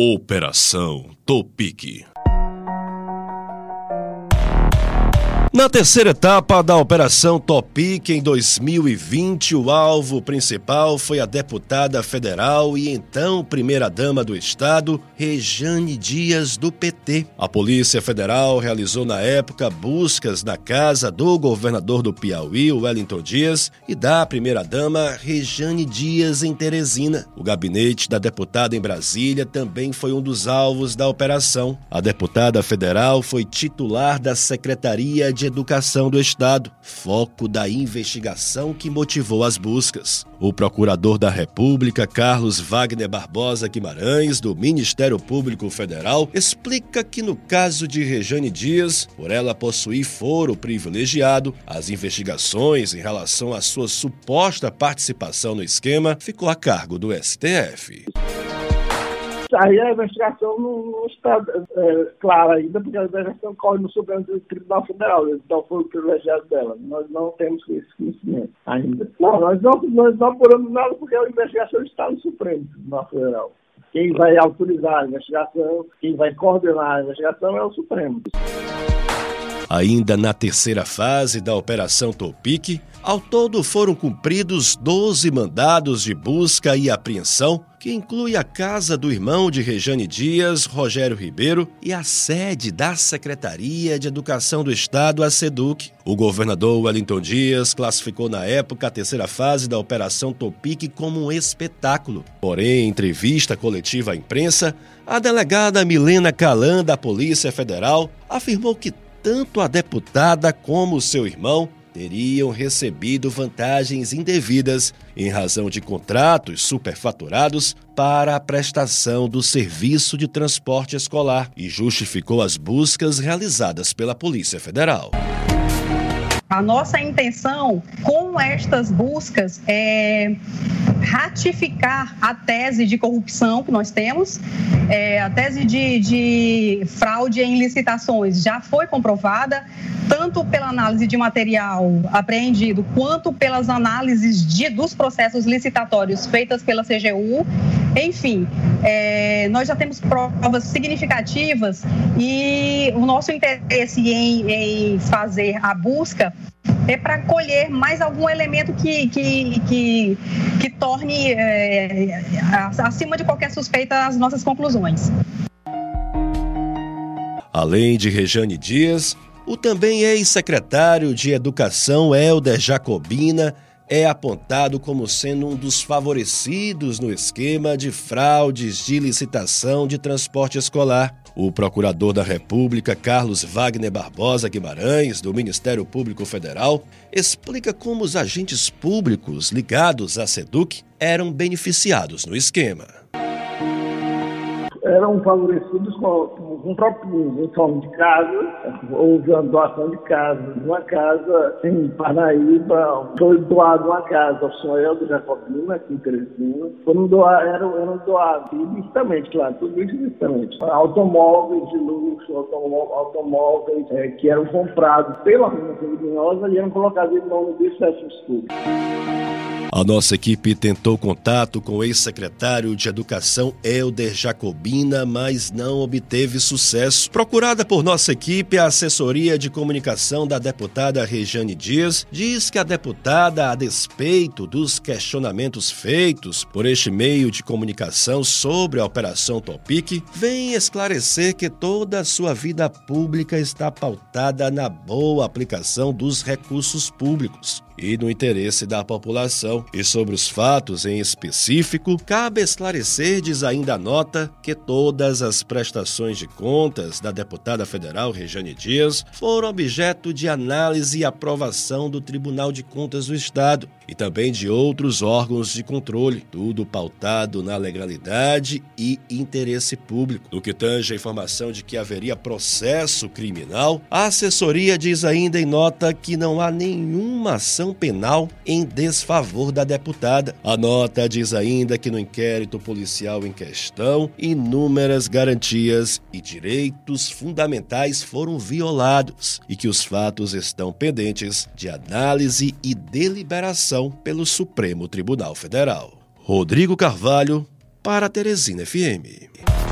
Operação Topique. Na terceira etapa da Operação Topic em 2020, o alvo principal foi a deputada federal e então primeira-dama do Estado, Rejane Dias, do PT. A Polícia Federal realizou na época buscas na casa do governador do Piauí, Wellington Dias, e da primeira-dama, Rejane Dias, em Teresina. O gabinete da deputada em Brasília também foi um dos alvos da operação. A deputada federal foi titular da Secretaria de Educação do Estado, foco da investigação que motivou as buscas. O procurador da República, Carlos Wagner Barbosa Guimarães, do Ministério Público Federal, explica que no caso de Rejane Dias, por ela possuir foro privilegiado, as investigações em relação à sua suposta participação no esquema ficou a cargo do STF. Aí a investigação não, não está é, clara ainda, porque a investigação corre no Supremo Tribunal Federal, então foi o privilegiado dela. Nós não temos esse conhecimento ainda. Não, nós não, nós não apuramos nada porque a investigação está no Supremo Tribunal Federal. Quem vai autorizar a investigação, quem vai coordenar a investigação é o Supremo. Ainda na terceira fase da Operação Topic, ao todo foram cumpridos 12 mandados de busca e apreensão, que inclui a casa do irmão de Rejane Dias, Rogério Ribeiro, e a sede da Secretaria de Educação do Estado, a SEDUC. O governador Wellington Dias classificou na época a terceira fase da Operação Topic como um espetáculo. Porém, em entrevista coletiva à imprensa, a delegada Milena Calan, da Polícia Federal, afirmou que tanto a deputada como seu irmão teriam recebido vantagens indevidas em razão de contratos superfaturados para a prestação do serviço de transporte escolar e justificou as buscas realizadas pela Polícia Federal. A nossa intenção com estas buscas é ratificar a tese de corrupção que nós temos. É, a tese de, de fraude em licitações já foi comprovada, tanto pela análise de material apreendido, quanto pelas análises de, dos processos licitatórios feitas pela CGU. Enfim, é, nós já temos provas significativas e o nosso interesse em, em fazer a busca é para colher mais algum elemento que, que, que, que torne é, acima de qualquer suspeita as nossas conclusões. Além de Rejane Dias, o também ex-secretário de Educação Helder Jacobina é apontado como sendo um dos favorecidos no esquema de fraudes de licitação de transporte escolar. O procurador da República, Carlos Wagner Barbosa Guimarães, do Ministério Público Federal, explica como os agentes públicos ligados à SEDUC eram beneficiados no esquema eram favorecidos com, com em forma de casa, houve uma doação de casa. Uma casa em Parnaíba, foi doado uma casa ao Soel do Jacobina, aqui em Teresina. Foram doar, eram, eram doados, ilicitamente, claro, tudo isso ilicitamente. Automóveis de luxo, automóveis, automóveis é, que eram comprados pela organização criminosa e eram colocados em nome de serviços públicos. A nossa equipe tentou contato com o ex-secretário de Educação Helder Jacobina, mas não obteve sucesso. Procurada por nossa equipe, a assessoria de comunicação da deputada Rejane Dias diz que a deputada, a despeito dos questionamentos feitos por este meio de comunicação sobre a Operação Topic, vem esclarecer que toda a sua vida pública está pautada na boa aplicação dos recursos públicos e no interesse da população. E sobre os fatos em específico, cabe esclarecer, diz ainda a nota, que todas as prestações de contas da deputada federal Rejane Dias foram objeto de análise e aprovação do Tribunal de Contas do Estado e também de outros órgãos de controle, tudo pautado na legalidade e interesse público. No que tange a informação de que haveria processo criminal, a assessoria diz ainda em nota que não há nenhuma ação penal em desfavor da deputada. A nota diz ainda que no inquérito policial em questão, inúmeras garantias e direitos fundamentais foram violados e que os fatos estão pendentes de análise e deliberação pelo Supremo Tribunal Federal. Rodrigo Carvalho, para Teresina FM.